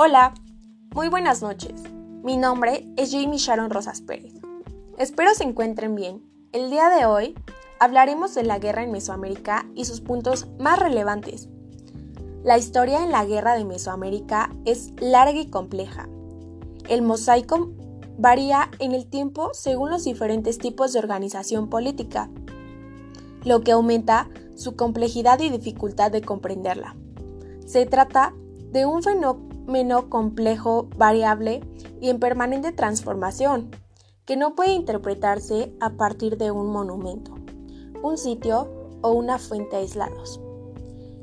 Hola, muy buenas noches. Mi nombre es Jamie Sharon Rosas Pérez. Espero se encuentren bien. El día de hoy hablaremos de la guerra en Mesoamérica y sus puntos más relevantes. La historia en la guerra de Mesoamérica es larga y compleja. El mosaico varía en el tiempo según los diferentes tipos de organización política, lo que aumenta su complejidad y dificultad de comprenderla. Se trata de un fenómeno complejo, variable y en permanente transformación, que no puede interpretarse a partir de un monumento, un sitio o una fuente aislados.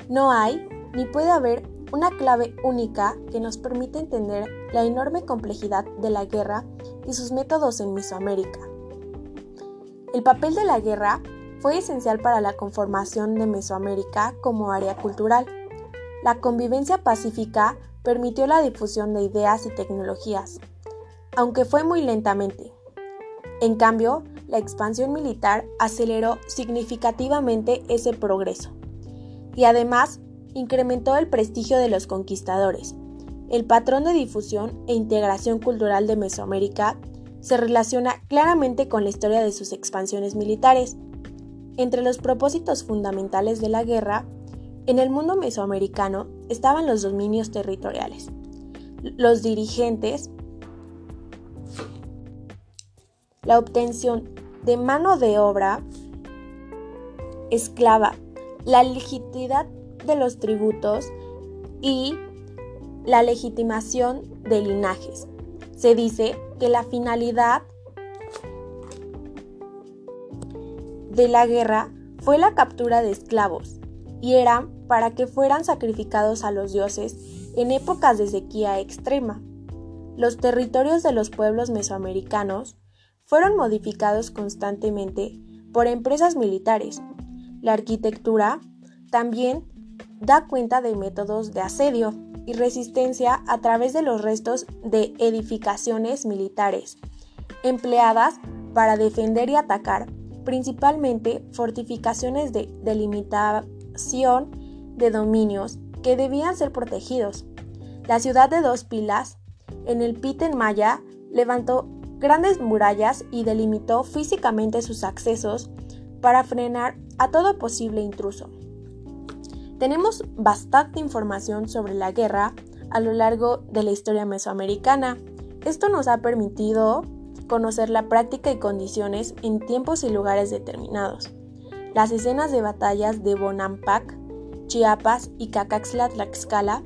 No hay ni puede haber una clave única que nos permita entender la enorme complejidad de la guerra y sus métodos en Mesoamérica. El papel de la guerra fue esencial para la conformación de Mesoamérica como área cultural. La convivencia pacífica permitió la difusión de ideas y tecnologías, aunque fue muy lentamente. En cambio, la expansión militar aceleró significativamente ese progreso y además incrementó el prestigio de los conquistadores. El patrón de difusión e integración cultural de Mesoamérica se relaciona claramente con la historia de sus expansiones militares. Entre los propósitos fundamentales de la guerra, en el mundo mesoamericano estaban los dominios territoriales. Los dirigentes la obtención de mano de obra esclava, la legitimidad de los tributos y la legitimación de linajes. Se dice que la finalidad de la guerra fue la captura de esclavos y eran para que fueran sacrificados a los dioses en épocas de sequía extrema. Los territorios de los pueblos mesoamericanos fueron modificados constantemente por empresas militares. La arquitectura también da cuenta de métodos de asedio y resistencia a través de los restos de edificaciones militares, empleadas para defender y atacar, principalmente fortificaciones de delimitación de dominios que debían ser protegidos. La ciudad de Dos Pilas, en el Piten Maya, levantó grandes murallas y delimitó físicamente sus accesos para frenar a todo posible intruso. Tenemos bastante información sobre la guerra a lo largo de la historia mesoamericana. Esto nos ha permitido conocer la práctica y condiciones en tiempos y lugares determinados. Las escenas de batallas de Bonampak, Chiapas y Cacaxla Tlaxcala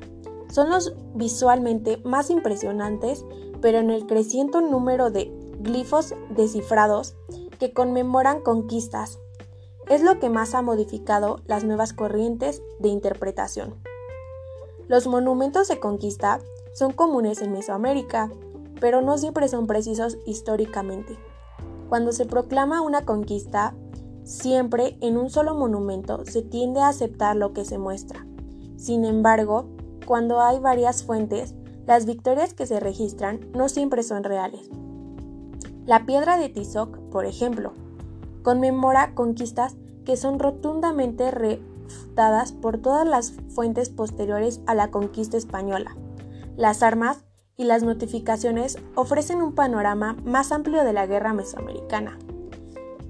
son los visualmente más impresionantes pero en el creciente número de glifos descifrados que conmemoran conquistas. Es lo que más ha modificado las nuevas corrientes de interpretación. Los monumentos de conquista son comunes en Mesoamérica, pero no siempre son precisos históricamente. Cuando se proclama una conquista, siempre en un solo monumento se tiende a aceptar lo que se muestra. Sin embargo, cuando hay varias fuentes, las victorias que se registran no siempre son reales. La piedra de Tizoc, por ejemplo, conmemora conquistas que son rotundamente refutadas por todas las fuentes posteriores a la conquista española. Las armas y las notificaciones ofrecen un panorama más amplio de la guerra mesoamericana.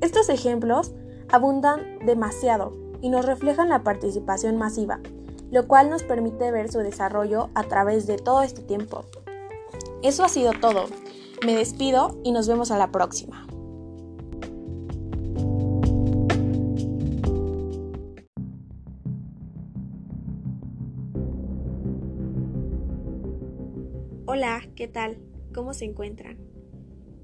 Estos ejemplos abundan demasiado y nos reflejan la participación masiva, lo cual nos permite ver su desarrollo a través de todo este tiempo. Eso ha sido todo. Me despido y nos vemos a la próxima. Hola, ¿qué tal? ¿Cómo se encuentran?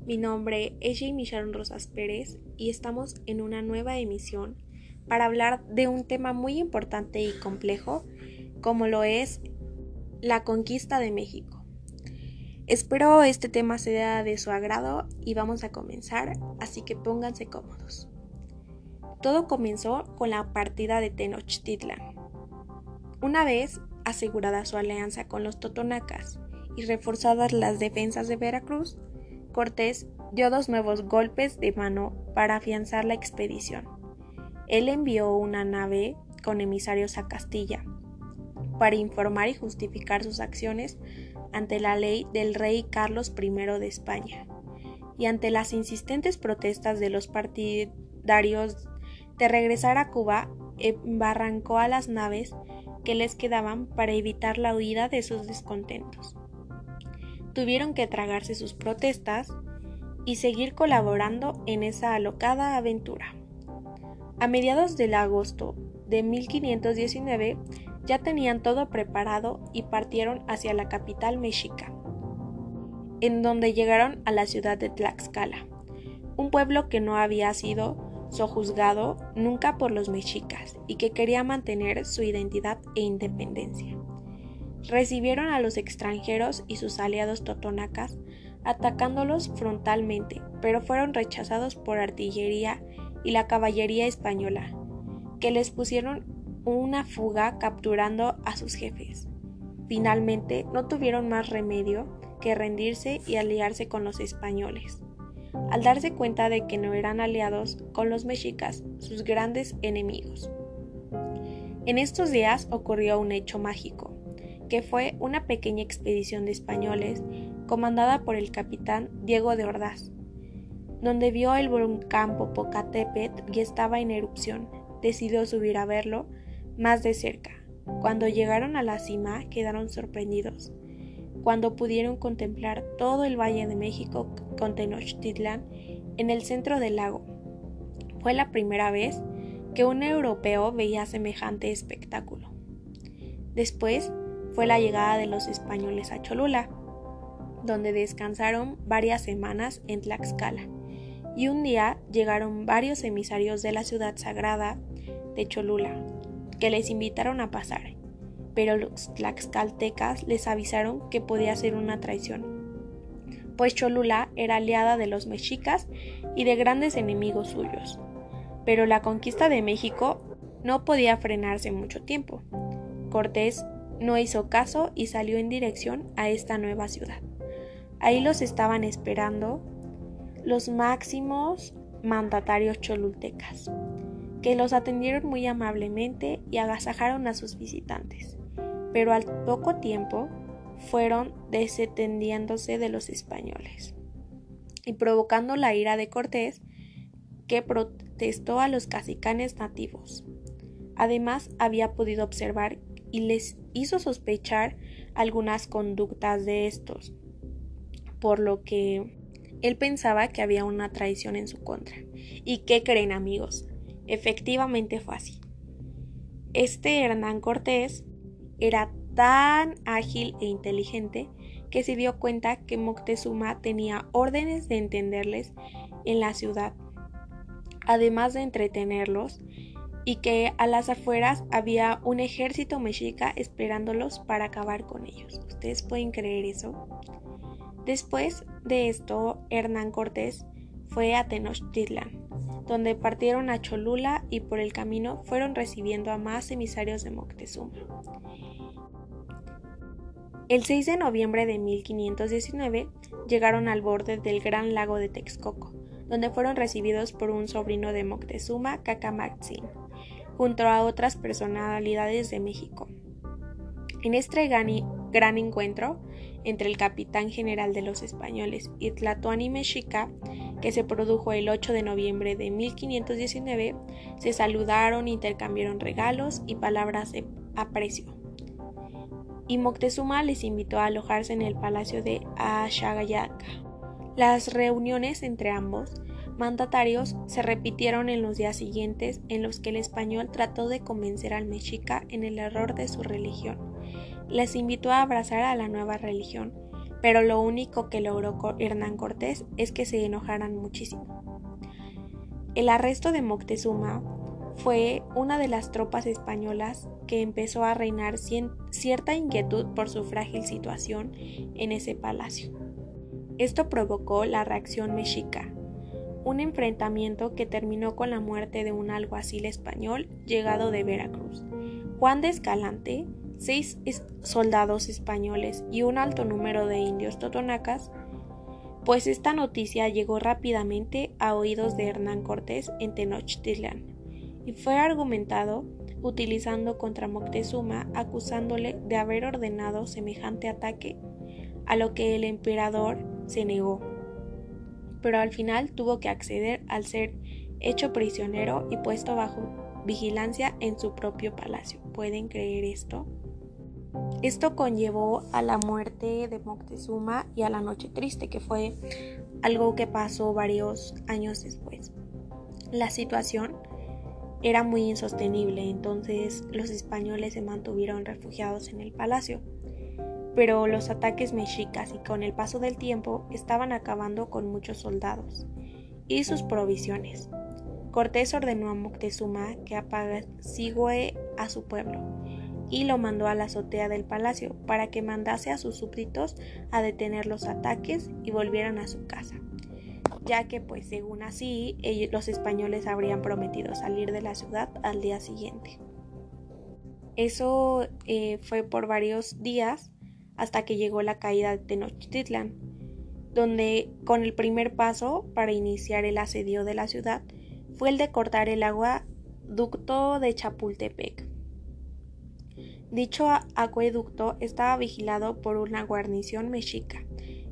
Mi nombre es Jamie Sharon Rosas Pérez y estamos en una nueva emisión para hablar de un tema muy importante y complejo como lo es la conquista de México. Espero este tema sea de su agrado y vamos a comenzar, así que pónganse cómodos. Todo comenzó con la partida de Tenochtitlan. Una vez asegurada su alianza con los totonacas y reforzadas las defensas de Veracruz, Cortés dio dos nuevos golpes de mano para afianzar la expedición. Él envió una nave con emisarios a Castilla, para informar y justificar sus acciones ante la ley del rey Carlos I de España y ante las insistentes protestas de los partidarios de regresar a Cuba, embarrancó a las naves que les quedaban para evitar la huida de sus descontentos. Tuvieron que tragarse sus protestas y seguir colaborando en esa alocada aventura. A mediados del agosto de 1519 ya tenían todo preparado y partieron hacia la capital mexica, en donde llegaron a la ciudad de Tlaxcala, un pueblo que no había sido sojuzgado nunca por los mexicas y que quería mantener su identidad e independencia. Recibieron a los extranjeros y sus aliados totonacas atacándolos frontalmente, pero fueron rechazados por artillería y la caballería española, que les pusieron una fuga capturando a sus jefes. Finalmente no tuvieron más remedio que rendirse y aliarse con los españoles. Al darse cuenta de que no eran aliados con los mexicas, sus grandes enemigos. En estos días ocurrió un hecho mágico, que fue una pequeña expedición de españoles comandada por el capitán Diego de Ordaz, donde vio el volcán Popocatépetl y estaba en erupción. Decidió subir a verlo más de cerca. Cuando llegaron a la cima quedaron sorprendidos, cuando pudieron contemplar todo el Valle de México con Tenochtitlan en el centro del lago. Fue la primera vez que un europeo veía semejante espectáculo. Después fue la llegada de los españoles a Cholula, donde descansaron varias semanas en Tlaxcala y un día llegaron varios emisarios de la ciudad sagrada de Cholula, que les invitaron a pasar, pero los tlaxcaltecas les avisaron que podía ser una traición, pues Cholula era aliada de los mexicas y de grandes enemigos suyos. Pero la conquista de México no podía frenarse mucho tiempo. Cortés no hizo caso y salió en dirección a esta nueva ciudad. Ahí los estaban esperando los máximos mandatarios cholultecas, que los atendieron muy amablemente y agasajaron a sus visitantes, pero al poco tiempo fueron desentendiéndose de los españoles y provocando la ira de Cortés, que protestó a los cacicanes nativos. Además, había podido observar y les hizo sospechar algunas conductas de estos, por lo que él pensaba que había una traición en su contra. ¿Y qué creen amigos? Efectivamente fue así. Este Hernán Cortés era tan ágil e inteligente que se dio cuenta que Moctezuma tenía órdenes de entenderles en la ciudad, además de entretenerlos, y que a las afueras había un ejército mexica esperándolos para acabar con ellos. ¿Ustedes pueden creer eso? Después de esto, Hernán Cortés fue a Tenochtitlan, donde partieron a Cholula y por el camino fueron recibiendo a más emisarios de Moctezuma. El 6 de noviembre de 1519 llegaron al borde del gran lago de Texcoco, donde fueron recibidos por un sobrino de Moctezuma, Cacamatzin, junto a otras personalidades de México. En este gran encuentro, entre el capitán general de los españoles y Tlatoani Mexica, que se produjo el 8 de noviembre de 1519, se saludaron, intercambiaron regalos y palabras de aprecio. Y Moctezuma les invitó a alojarse en el palacio de Ashagayaca. Las reuniones entre ambos mandatarios se repitieron en los días siguientes en los que el español trató de convencer al mexica en el error de su religión les invitó a abrazar a la nueva religión, pero lo único que logró Hernán Cortés es que se enojaran muchísimo. El arresto de Moctezuma fue una de las tropas españolas que empezó a reinar cierta inquietud por su frágil situación en ese palacio. Esto provocó la reacción mexica, un enfrentamiento que terminó con la muerte de un alguacil español llegado de Veracruz. Juan de Escalante seis soldados españoles y un alto número de indios totonacas, pues esta noticia llegó rápidamente a oídos de Hernán Cortés en Tenochtitlan y fue argumentado utilizando contra Moctezuma acusándole de haber ordenado semejante ataque a lo que el emperador se negó, pero al final tuvo que acceder al ser hecho prisionero y puesto bajo vigilancia en su propio palacio. ¿Pueden creer esto? Esto conllevó a la muerte de Moctezuma y a la Noche Triste, que fue algo que pasó varios años después. La situación era muy insostenible, entonces los españoles se mantuvieron refugiados en el palacio. Pero los ataques mexicas y con el paso del tiempo estaban acabando con muchos soldados y sus provisiones. Cortés ordenó a Moctezuma que apacigüe a su pueblo y lo mandó a la azotea del palacio para que mandase a sus súbditos a detener los ataques y volvieran a su casa, ya que pues según así los españoles habrían prometido salir de la ciudad al día siguiente. Eso eh, fue por varios días hasta que llegó la caída de Tenochtitlan, donde con el primer paso para iniciar el asedio de la ciudad fue el de cortar el agua ducto de Chapultepec. Dicho acueducto estaba vigilado por una guarnición mexica,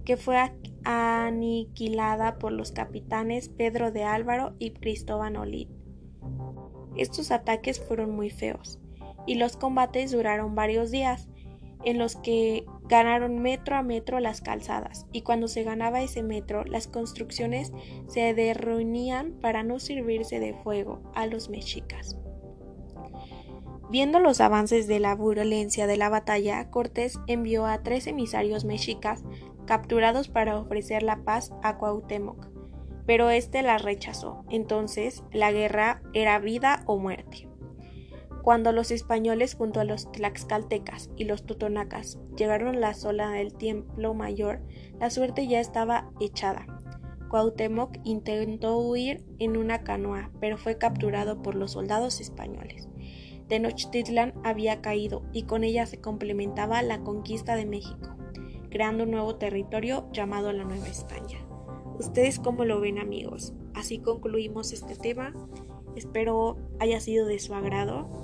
que fue aniquilada por los capitanes Pedro de Álvaro y Cristóbal Olid. Estos ataques fueron muy feos, y los combates duraron varios días, en los que ganaron metro a metro las calzadas, y cuando se ganaba ese metro, las construcciones se derruían para no servirse de fuego a los mexicas. Viendo los avances de la violencia de la batalla, Cortés envió a tres emisarios mexicas capturados para ofrecer la paz a Cuauhtémoc, pero éste la rechazó. Entonces, la guerra era vida o muerte. Cuando los españoles junto a los tlaxcaltecas y los totonacas llegaron a la sola del Templo Mayor, la suerte ya estaba echada. Cuauhtémoc intentó huir en una canoa, pero fue capturado por los soldados españoles. Tenochtitlan había caído y con ella se complementaba la conquista de México, creando un nuevo territorio llamado la Nueva España. ¿Ustedes cómo lo ven amigos? Así concluimos este tema. Espero haya sido de su agrado